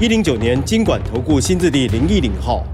一零九年金管投顾新字第零一零号。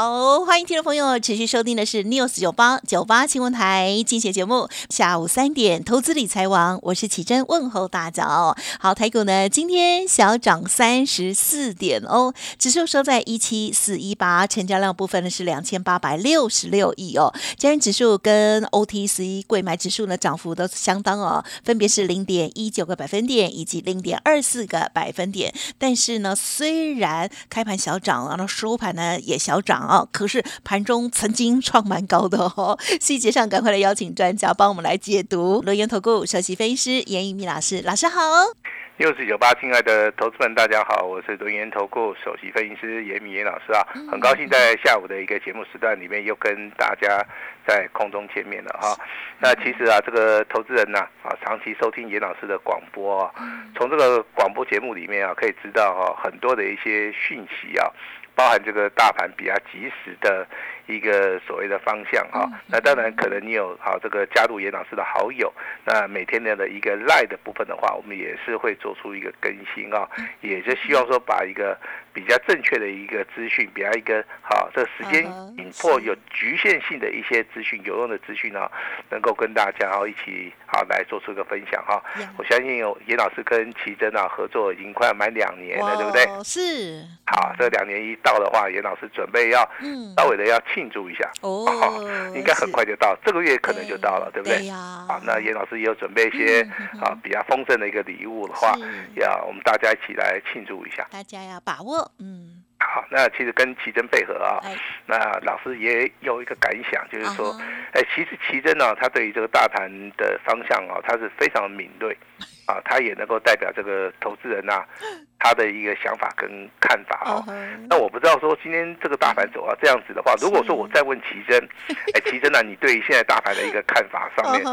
好，欢迎听众朋友持续收听的是 News 九八九八新闻台精选节目，下午三点投资理财王，我是启珍，问候大家哦。好，台股呢今天小涨三十四点哦，指数收在一七四一八，成交量部分呢是两千八百六十六亿哦。加元指数跟 OTC 贵买指数呢涨幅都相当哦，分别是零点一九个百分点以及零点二四个百分点。但是呢，虽然开盘小涨，然后收盘呢也小涨。啊！可是盘中曾经创蛮高的哦，细节上赶快来邀请专家帮我们来解读。罗源投顾首席分析师严一鸣老师，老师好。六四九八，亲爱的投资们，大家好，我是轮研投顾首席分析师严敏严老师啊，很高兴在下午的一个节目时段里面又跟大家在空中见面了哈。那其实啊，这个投资人呐啊，长期收听严老师的广播啊，从这个广播节目里面啊，可以知道啊很多的一些讯息啊。包含这个大盘比较及时的一个所谓的方向哈，那当然可能你有好这个加入严老师的好友，那每天的的一个赖的部分的话，我们也是会做出一个更新啊，也就希望说把一个比较正确的一个资讯，比较一个好这个时间紧迫有局限性的一些资讯，有用的资讯呢，能够跟大家一起好来做出一个分享哈。我相信有严老师跟奇珍啊合作已经快要满两年了，对不对？是。好，这两年一到的话，严老师准备要稍微的要庆祝一下。哦，应该很快就到，这个月可能就到了，对不对？啊，那严老师也有准备一些啊比较丰盛的一个礼物的话，要我们大家一起来庆祝一下，大家要把握，嗯。好，那其实跟奇珍配合啊，那老师也有一个感想，就是说，哎，其实奇珍呢，他对于这个大盘的方向啊，他是非常的敏锐 啊，他也能够代表这个投资人呐，他的一个想法跟看法哦。那我不知道说今天这个大盘走啊这样子的话，如果说我再问奇珍，哎，奇珍呢，你对于现在大盘的一个看法上面？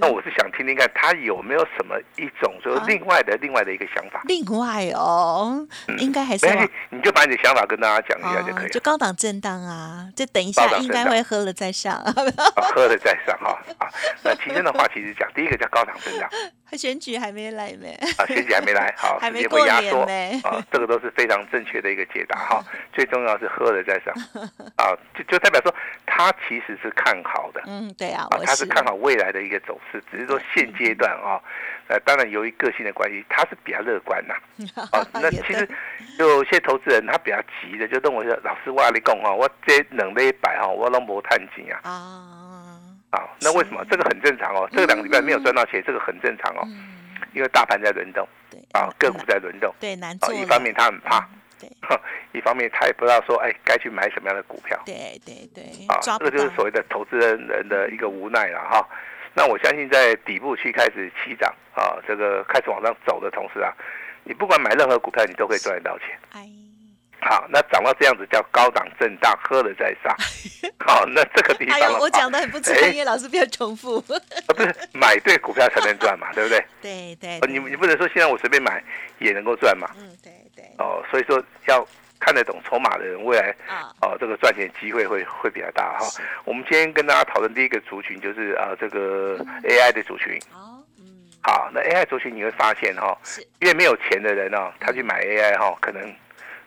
那我是想听听看，他有没有什么一种就是另外的另外的一个想法？另外哦，应该还是你就把你的想法跟大家讲一下就可以了。就高档震荡啊，就等一下应该会喝了再上，喝了再上哈。啊，那其实的话，其实讲第一个叫高档震荡。选举还没来没？啊，选举还没来，好，时间会压缩啊，这个都是非常正确的一个解答哈。最重要是喝了再上啊，就就代表说他其实是看好的。嗯，对啊，他是看好未来的一个走势，只是说现阶段啊，呃，当然由于个性的关系，他是比较乐观呐。啊，那其实有些投资人他比较急的，就认为说老师我你讲哈，我这两礼拜哈，我拢无探钱啊。啊。啊，那为什么这个很正常哦？这两个礼拜没有赚到钱，这个很正常哦。因为大盘在轮动，对啊，个股在轮动，对难做。一方面他很怕，对，一方面他也不知道说，哎，该去买什么样的股票。对对对，啊，这个就是所谓的投资人人的一个无奈了哈。那我相信在底部去开始起涨啊，这个开始往上走的同时啊，你不管买任何股票，你都可以赚得到钱。哎。好，那涨到这样子叫高档震荡，喝了再上。好，那这个地方，哎我讲的很不专业，老师不要重复。啊，不是买对股票才能赚嘛，对不对？对对。你你不能说现在我随便买也能够赚嘛？嗯，对对。哦，所以说要看得懂筹码的人，未来啊，哦，这个赚钱机会会会比较大哈。我们今天跟大家讨论第一个族群就是啊，这个 AI 的族群。哦，嗯。好，那 AI 族群你会发现哈，因为没有钱的人哦，他去买 AI 哈，可能。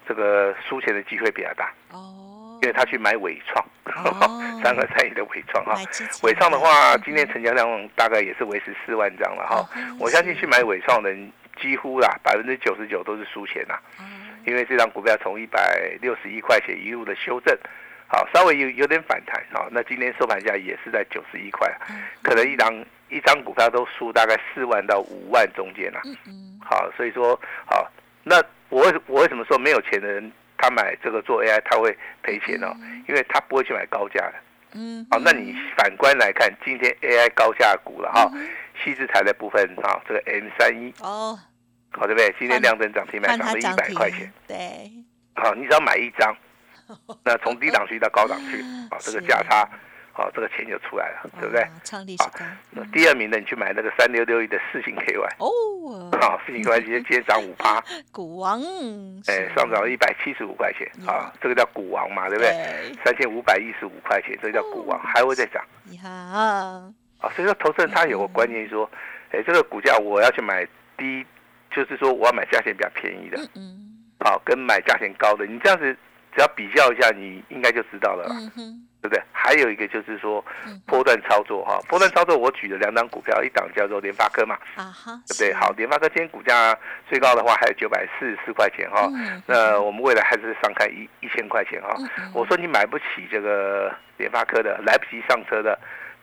这个输钱的机会比较大。哦，因为他去买伟创，三个三亿的伟创哈，伟创的话，今天成交量大概也是维持四万张了哈。我相信去买伟创的人几乎啦，百分之九十九都是输钱呐，因为这张股票从一百六十一块钱一路的修正，好，稍微有有点反弹啊。那今天收盘价也是在九十一块，可能一张一张股票都输大概四万到五万中间呐。好，所以说好那。我为我为什么说没有钱的人他买这个做 AI 他会赔钱呢？因为他不会去买高价的。嗯，好，那你反观来看，今天 AI 高价股了哈，细资材的部分啊，这个 M 三一哦，好对不对？今天亮灯涨停板涨了一百块钱，对，好，你只要买一张，那从低档区到高档区，啊，这个价差。好，这个钱就出来了，对不对？创历史高。那第二名的，你去买那个三六六一的四星 KY 哦，好，四星 KY 今天今天涨五趴，股王，哎，上涨了一百七十五块钱啊，这个叫股王嘛，对不对？三千五百一十五块钱，这叫股王，还会再涨。你好啊，所以说投资人他有个观念说，哎，这个股价我要去买低，就是说我要买价钱比较便宜的，嗯，好，跟买价钱高的，你这样子只要比较一下，你应该就知道了。对不对？还有一个就是说，波段操作哈，波段操作我举了两档股票，一档叫做联发科嘛，啊哈，对不对？好，联发科今天股价最高的话还有九百四十四块钱哈，那我们未来还是上看一一千块钱哈。我说你买不起这个联发科的，来不及上车的，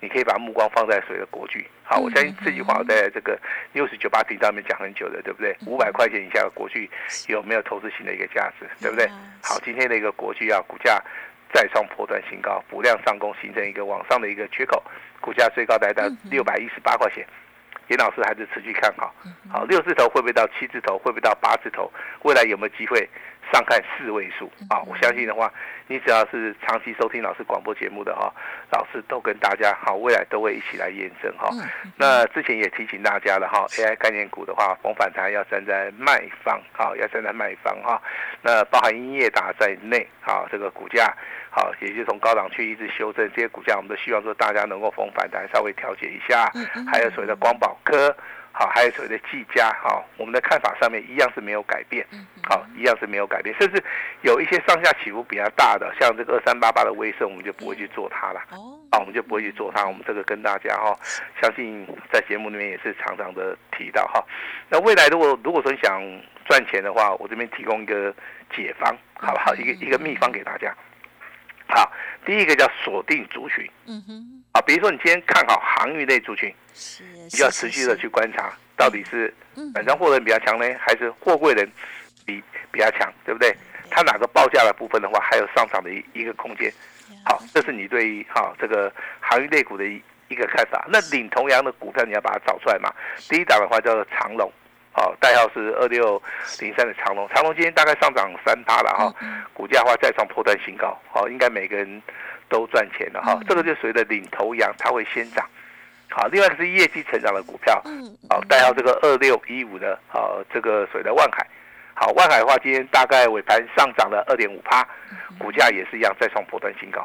你可以把目光放在谁的国巨。好，我相信这句话我在这个六十九八频道里面讲很久的，对不对？五百块钱以下的国巨有没有投资性的一个价值，对不对？好，今天的一个国巨啊，股价。再创破断新高，补量上攻，形成一个往上的一个缺口，股价最高来到六百一十八块钱。严老师还是持续看好，好六字头会不会到七字头，会不会到八字头？未来有没有机会上看四位数？啊，我相信的话，你只要是长期收听老师广播节目的哈，老师都跟大家好，未来都会一起来验证哈。那之前也提醒大家了哈，AI 概念股的话，逢反弹要站在卖方，哈要站在卖方哈。那包含音乐达在内，啊这个股价。好，也就从高档区一直修正，这些股价我们都希望说大家能够逢反弹稍微调节一下。还有所谓的光宝科，好，还有所谓的技嘉，好，我们的看法上面一样是没有改变。好，一样是没有改变，甚至有一些上下起伏比较大的，像这个二三八八的威盛，我们就不会去做它了。哦，啊，我们就不会去做它。我们这个跟大家哈，相信在节目里面也是常常的提到哈。那未来如果如果说你想赚钱的话，我这边提供一个解方，好不好？一个一个秘方给大家。好，第一个叫锁定族群，嗯哼，啊，比如说你今天看好航运类族群，是，你要持续的去观察，到底是本身货人比较强呢，还是货柜人比比较强，对不对？它哪个报价的部分的话，还有上涨的一一个空间。好，这是你对于哈这个航运类股的一一个看法。那领头羊的股票你要把它找出来嘛。第一档的话叫做长龙。好，代号是二六零三的长隆，长隆今天大概上涨三趴了哈，股价的话再创破断新高，好，应该每个人都赚钱了哈，这个就随着领头羊，它会先涨。好，另外一个是业绩成长的股票，好，代号这个二六一五的，好，这个所谓的万海，好，万海的话今天大概尾盘上涨了二点五趴，股价也是一样再创破断新高。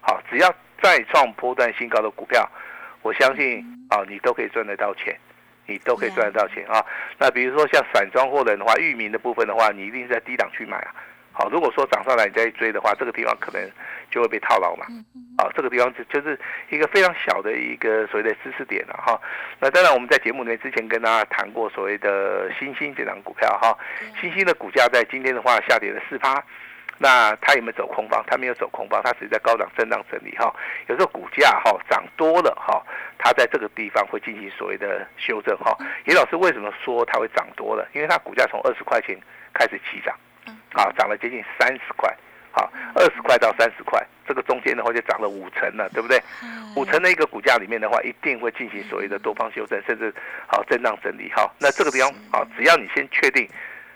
好，只要再创破断新高的股票，我相信啊，你都可以赚得到钱。你都可以赚得到钱啊！那比如说像散装货人的话，域名的部分的话，你一定是在低档去买啊。好，如果说涨上来你再追的话，这个地方可能就会被套牢嘛。啊，这个地方就就是一个非常小的一个所谓的知识点了哈。那当然我们在节目里面之前跟大家谈过所谓的新兴这张股票哈，新兴的股价在今天的话下跌了四趴。那它有没有走空方？它没有走空方，它只是在高档震荡整理哈。有时候股价哈涨多了哈，它在这个地方会进行所谓的修正哈。严老师为什么说它会涨多了？因为它股价从二十块钱开始起涨，啊，涨了接近三十块，好，二十块到三十块，这个中间的话就涨了五成了，对不对？五成的一个股价里面的话，一定会进行所谓的多方修正，甚至好震荡整理哈。那这个地方啊，只要你先确定。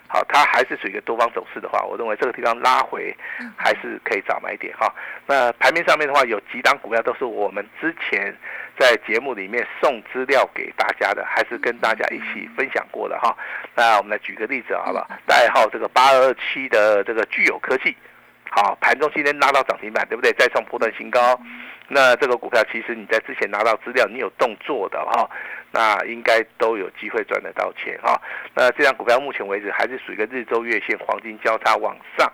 好，它还是属于一个多方走势的话，我认为这个地方拉回还是可以早买点哈。那盘面上面的话，有几档股票都是我们之前在节目里面送资料给大家的，还是跟大家一起分享过的哈。那我们来举个例子好不好，代号这个八二七的这个具有科技，好，盘中今天拉到涨停板，对不对？再创波段新高。那这个股票其实你在之前拿到资料，你有动作的哈。那应该都有机会赚得到钱哈。那这张股票目前为止还是属于一个日周月线黄金交叉往上，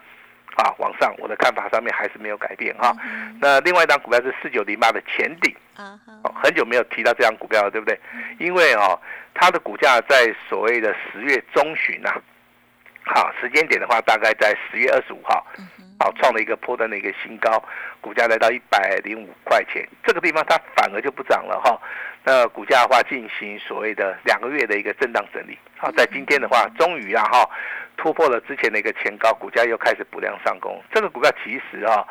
啊往上，我的看法上面还是没有改变哈。那另外一张股票是四九零八的前顶，啊很久没有提到这张股票了，对不对？因为哦，它的股价在所谓的十月中旬呐，好时间点的话，大概在十月二十五号。好，创了一个破断的一个新高，股价来到一百零五块钱，这个地方它反而就不涨了哈。那股价的话进行所谓的两个月的一个震荡整理，好，在今天的话终于啊哈突破了之前的一个前高，股价又开始补量上攻。这个股票其实啊，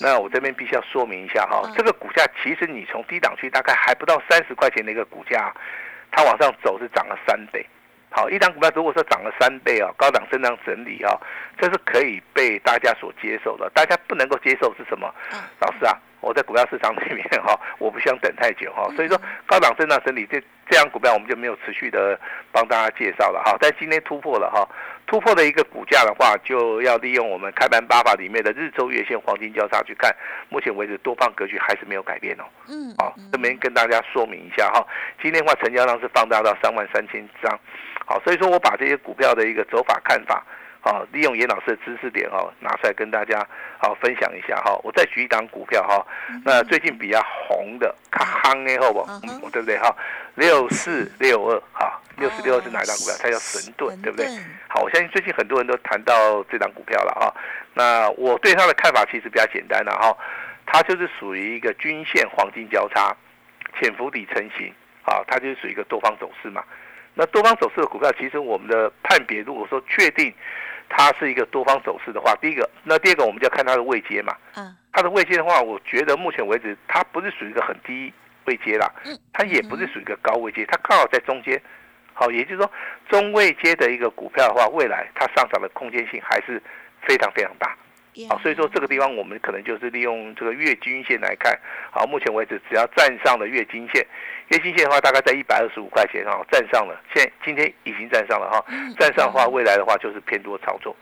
那我这边必须要说明一下哈，这个股价其实你从低档区大概还不到三十块钱的一个股价，它往上走是涨了三倍。好，一张股票如果说涨了三倍啊，高档震荡整理啊，这是可以被大家所接受的。大家不能够接受是什么？老师啊，我在股票市场里面哈，我不想等太久哈，所以说高档震荡整理这这样股票我们就没有持续的帮大家介绍了哈。但今天突破了哈。突破的一个股价的话，就要利用我们开盘八法里面的日周月线黄金交叉去看。目前为止，多方格局还是没有改变哦。嗯，好，这边跟大家说明一下哈。今天的话，成交量是放大到三万三千张。好，所以说我把这些股票的一个走法看法，好，利用严老师的知识点哦，拿出来跟大家好分享一下哈。我再举一档股票哈，那最近比较红的，看夯的好不？嗯，对不对哈？六四六二哈。六四六二是哪一张股票？它叫神盾，对不对？好，我相信最近很多人都谈到这张股票了啊。那我对它的看法其实比较简单了哈，它就是属于一个均线黄金交叉，潜伏底成型啊，它就是属于一个多方走势嘛。那多方走势的股票，其实我们的判别，如果说确定它是一个多方走势的话，第一个，那第二个我们就要看它的位阶嘛。嗯。它的位阶的话，我觉得目前为止它不是属于一个很低位阶啦，嗯。它也不是属于一个高位阶，它刚好在中间。好，也就是说，中位阶的一个股票的话，未来它上涨的空间性还是非常非常大。好，所以说这个地方我们可能就是利用这个月均线来看。好，目前为止只要站上了月均线，月均线的话大概在一百二十五块钱哈，站上了，现今天已经站上了哈，站上的话，未来的话就是偏多操作。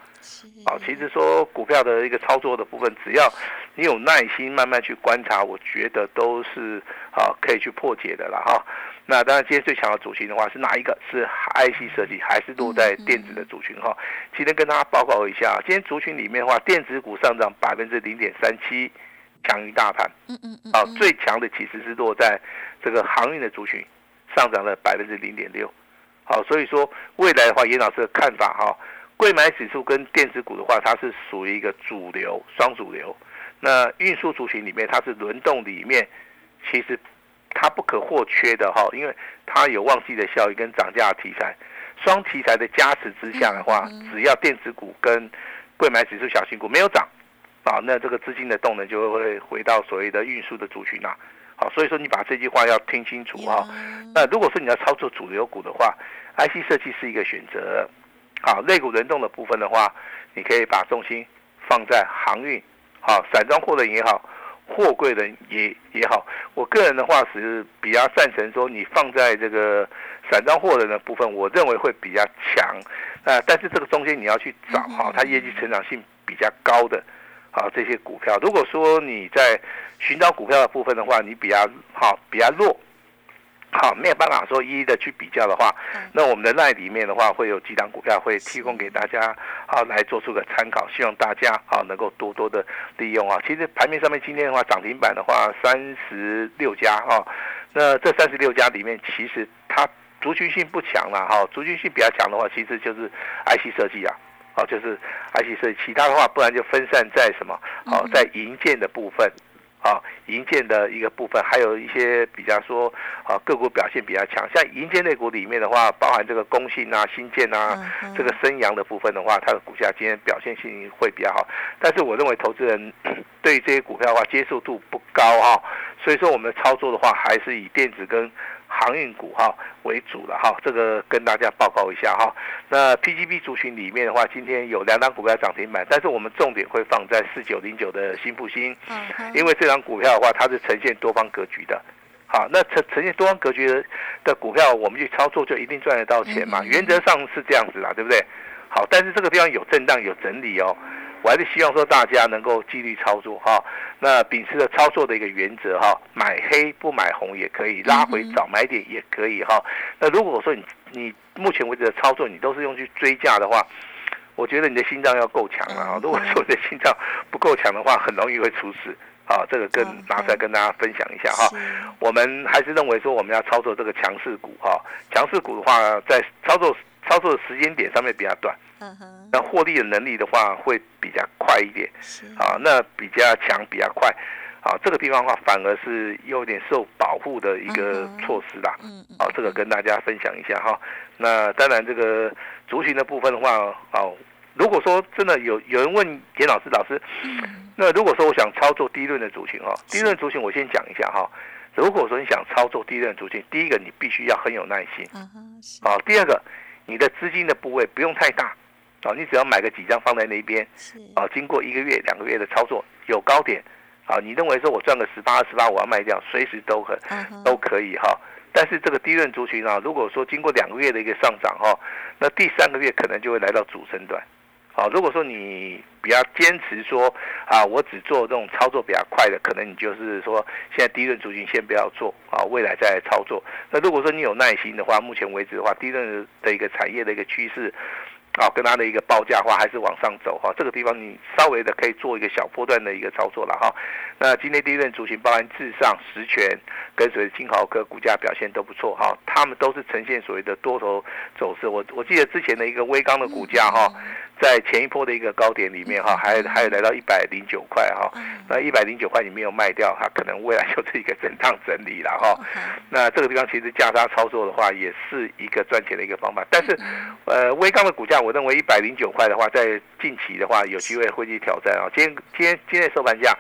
好，其实说股票的一个操作的部分，只要你有耐心慢慢去观察，我觉得都是啊可以去破解的了哈。那当然，今天最强的主群的话是哪一个？是 IC 设计，还是落在电子的族群哈？今天跟大家报告一下，今天族群里面的话，电子股上涨百分之零点三七，强于大盘。嗯嗯嗯。啊，最强的其实是落在这个航运的族群，上涨了百分之零点六。好，所以说未来的话，严老师的看法哈，贵买指数跟电子股的话，它是属于一个主流双主流。那运输族群里面，它是轮动里面，其实。它不可或缺的哈，因为它有旺季的效益跟涨价题材，双题材的加持之下的话，只要电子股跟贵买指数小型股没有涨，啊，那这个资金的动能就会回到所谓的运输的族群啊。好，所以说你把这句话要听清楚哈。那如果说你要操作主流股的话，IC 设计是一个选择。好，类股轮动的部分的话，你可以把重心放在航运，好，散装货轮也好。货柜的也也好，我个人的话是比较赞成说，你放在这个散装货的部分，我认为会比较强。呃，但是这个中间你要去找哈，它业绩成长性比较高的，好这些股票。如果说你在寻找股票的部分的话，你比较好比较弱。好，没有办法说一一的去比较的话，那我们的赖里面的话会有几档股票会提供给大家，好来做出个参考，希望大家好能够多多的利用啊。其实盘面上面今天的话涨停板的话三十六家哈，那这三十六家里面其实它族群性不强了哈，族群性比较强的话其实就是 IC 设计啊，哦就是 IC 设计，其他的话不然就分散在什么，哦在银建的部分。啊，银建的一个部分，还有一些比较说啊，个股表现比较强。像银建类股里面的话，包含这个工信啊、新建啊，这个升阳的部分的话，它的股价今天表现性会比较好。但是我认为投资人 对这些股票的话接受度不高哈，所以说我们的操作的话，还是以电子跟。航运股哈为主了哈，这个跟大家报告一下哈。那 PGB 族群里面的话，今天有两档股票涨停板，但是我们重点会放在四九零九的新复兴，因为这张股票的话，它是呈现多方格局的。好，那呈呈现多方格局的的股票，我们去操作就一定赚得到钱嘛？原则上是这样子啦，对不对？好，但是这个地方有震荡有整理哦。我还是希望说大家能够纪律操作哈，那秉持着操作的一个原则哈，买黑不买红也可以，拉回找买点也可以哈。那如果说你你目前为止的操作你都是用去追价的话，我觉得你的心脏要够强了啊。如果说你的心脏不够强的话，很容易会出事啊。这个跟拿出来跟大家分享一下哈。我们还是认为说我们要操作这个强势股哈，强势股的话在操作操作的时间点上面比较短。那获利的能力的话，会比较快一点，啊，那比较强，比较快，啊，这个地方的话，反而是有点受保护的一个措施啦，嗯，啊，这个跟大家分享一下哈。那当然，这个族群的部分的话，哦，如果说真的有有人问严老师，老师，那如果说我想操作第一轮的族群哈，低润族群我先讲一下哈。如果说你想操作第一轮族群，第一个你必须要很有耐心，啊，第二个。你的资金的部位不用太大，啊，你只要买个几张放在那边，啊，经过一个月、两个月的操作，有高点，啊，你认为说我赚个十八、二十八，我要卖掉，随时都很都可以哈。但是这个低润族群啊，如果说经过两个月的一个上涨哈，那第三个月可能就会来到主升段。好，如果说你比较坚持说啊，我只做这种操作比较快的，可能你就是说现在低润族群先不要做啊，未来再操作。那如果说你有耐心的话，目前为止的话，低润的一个产业的一个趋势。好，跟它的一个报价话还是往上走哈，这个地方你稍微的可以做一个小波段的一个操作了哈。那今天第一轮主群包含至上、实权跟随金豪科股价表现都不错哈，他们都是呈现所谓的多头走势。我我记得之前的一个微钢的股价哈。在前一波的一个高点里面哈，还还有来到一百零九块哈，那一百零九块你没有卖掉，它可能未来就是一个震荡整理了哈。那这个地方其实价差操作的话，也是一个赚钱的一个方法。但是，呃，微钢的股价，我认为一百零九块的话，在近期的话，有机会会去挑战啊。今天今天今天收盘价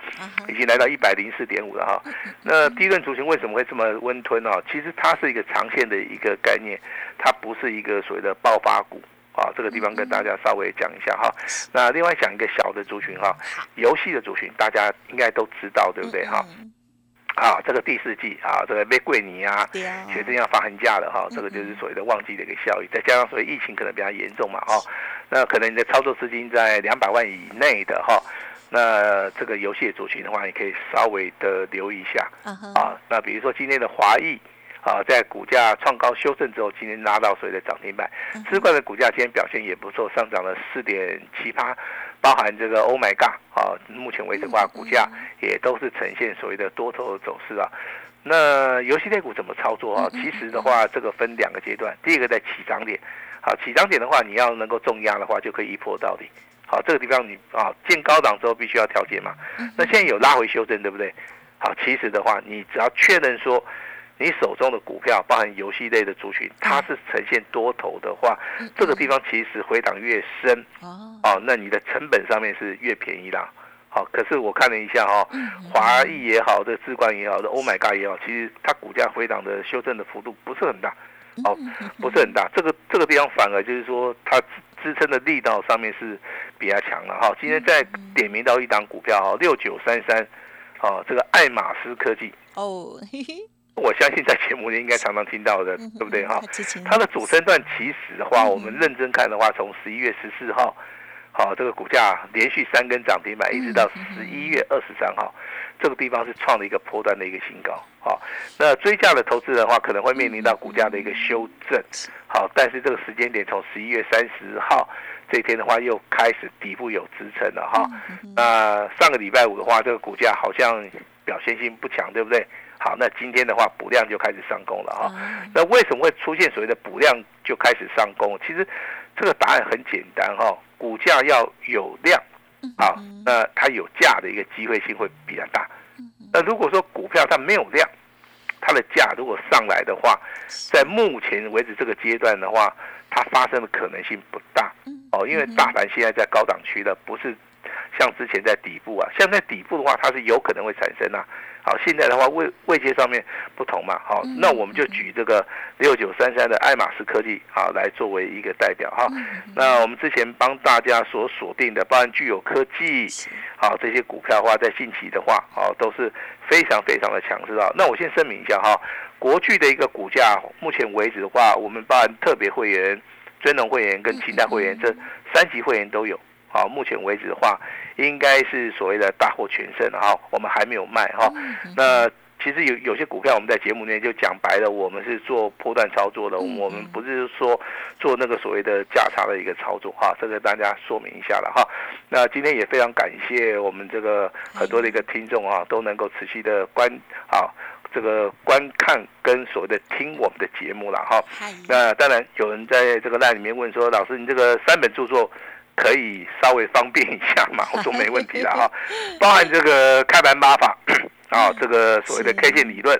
已经来到一百零四点五了哈。那低润族群为什么会这么温吞呢？其实它是一个长线的一个概念，它不是一个所谓的爆发股。啊，这个地方跟大家稍微讲一下哈。那另外讲一个小的族群哈，游戏的族群大家应该都知道，对不对哈？啊，这个第四季啊，这个玫瑰尼啊，学生要放寒假了哈，这个就是所谓的旺季的一个效益，再加上所谓疫情可能比较严重嘛哈，那可能你的操作资金在两百万以内的哈，那这个游戏的族群的话，你可以稍微的留意一下啊。那比如说今天的华裔。啊，在股价创高修正之后，今天拉到所谓的涨停板。资冠的股价今天表现也不错，上涨了四点七八，包含这个 Oh my God 啊，目前为止的话，股价也都是呈现所谓的多头的走势啊。那游戏类股怎么操作啊？其实的话，这个分两个阶段，第一个在起涨点，好，起涨点的话，你要能够重压的话，就可以一波到底。好，这个地方你啊，见高档之后必须要调节嘛。那现在有拉回修正，对不对？好，其实的话，你只要确认说。你手中的股票包含游戏类的族群，它是呈现多头的话，这个地方其实回档越深哦，那你的成本上面是越便宜啦。好，可是我看了一下哈，华裔也好，这智冠也好，的 Oh my God 也好，其实它股价回档的修正的幅度不是很大，哦，不是很大。这个这个地方反而就是说它支撑的力道上面是比较强了哈。今天再点名到一档股票哈，六九三三，哦，这个爱马仕科技哦。我相信在节目里应该常常听到的，对不对哈？它的主升段其实的话，我们认真看的话，从十一月十四号，好，这个股价连续三根涨停板，一直到十一月二十三号，这个地方是创了一个波段的一个新高。好，那追价的投资的话，可能会面临到股价的一个修正。好，但是这个时间点从十一月三十号这一天的话，又开始底部有支撑了哈。那上个礼拜五的话，这个股价好像表现性不强，对不对？好，那今天的话补量就开始上攻了哈。那为什么会出现所谓的补量就开始上攻？其实这个答案很简单哈，股价要有量，好，那它有价的一个机会性会比较大。那如果说股票它没有量，它的价如果上来的话，在目前为止这个阶段的话，它发生的可能性不大。哦，因为大盘现在在高档区的，不是像之前在底部啊，像在底部的话，它是有可能会产生啊。好，现在的话位位阶上面不同嘛，好，那我们就举这个六九三三的爱马仕科技，好来作为一个代表哈。那我们之前帮大家所锁定的，包含具有科技，好这些股票的话，在近期的话，好都是非常非常的强势啊。那我先声明一下哈，国巨的一个股价，目前为止的话，我们包含特别会员、尊荣会员跟清代会员这三级会员都有。好，目前为止的话，应该是所谓的大获全胜哈，我们还没有卖哈。那其实有有些股票，我们在节目内就讲白了，我们是做波段操作的，我们不是说做那个所谓的价差的一个操作哈，这个大家说明一下了哈。那今天也非常感谢我们这个很多的一个听众啊，都能够持续的观啊这个观看跟所谓的听我们的节目了哈。那当然有人在这个赖里面问说，老师你这个三本著作。可以稍微方便一下嘛？我说没问题了哈，包含这个开盘八法 啊，这个所谓的 K 线理论，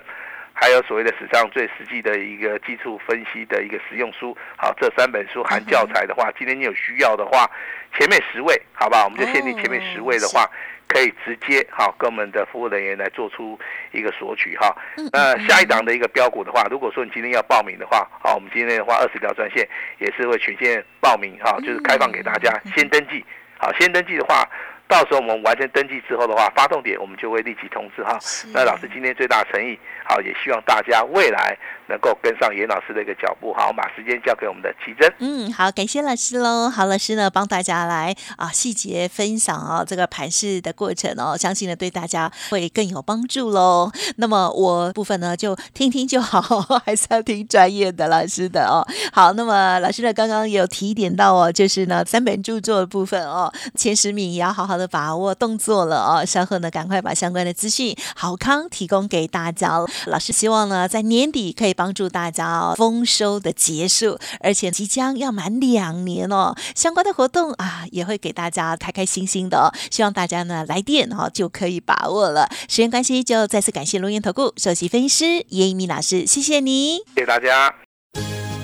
还有所谓的史上最实际的一个基础分析的一个实用书，好，这三本书含教材的话，今天你有需要的话，前面十位，好不好？我们就限定前面十位的话，可以直接哈跟我们的服务人员来做出一个索取哈。那下一档的一个标股的话，如果说你今天要报名的话，好，我们今天的话二十条专线也是会全线报名哈，就是开放给大家先登记。好，先登记的话。到时候我们完成登记之后的话，发动点我们就会立即通知哈。那老师今天最大诚意，好，也希望大家未来能够跟上严老师的一个脚步。好，我把时间交给我们的奇珍。嗯，好，感谢老师喽。好，老师呢帮大家来啊细节分享哦这个盘市的过程哦，相信呢对大家会更有帮助喽。那么我部分呢就听听就好，还是要听专业的老师的哦。好，那么老师呢刚刚有提点到哦，就是呢三本著作的部分哦，前十名也要好。好的把握动作了哦，稍后呢，赶快把相关的资讯好康提供给大家。老师希望呢，在年底可以帮助大家哦，丰收的结束，而且即将要满两年哦，相关的活动啊，也会给大家开开心心的哦。希望大家呢来电哈就可以把握了。时间关系，就再次感谢龙岩投顾首席分析师叶一鸣老师，谢谢你，谢谢大家。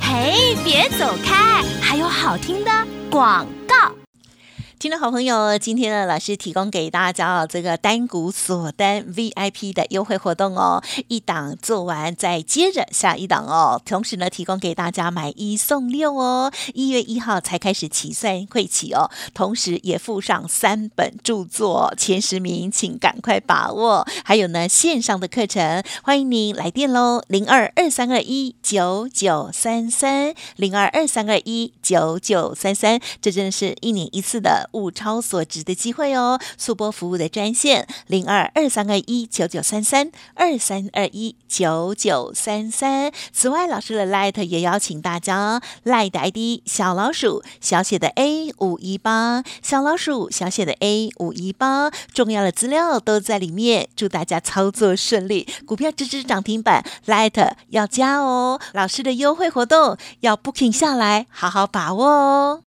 嘿，别走开，还有好听的广告。听众好朋友，今天呢，老师提供给大家哦这个单股锁单 VIP 的优惠活动哦，一档做完再接着下一档哦。同时呢，提供给大家买一送六哦，一月一号才开始起算会起哦。同时也附上三本著作，前十名请赶快把握。还有呢，线上的课程，欢迎您来电喽，零二二三二一九九三三，零二二三二一九九三三，这真的是一年一次的。物超所值的机会哦！速播服务的专线零二二三二一九九三三二三二一九九三三。此外，老师的 Light 也邀请大家 Light 的 ID 小老鼠小写的 A 五一八小老鼠小写的 A 五一八，重要的资料都在里面。祝大家操作顺利，股票支持涨停板，Light 要加哦！老师的优惠活动要 Booking 下来，好好把握哦。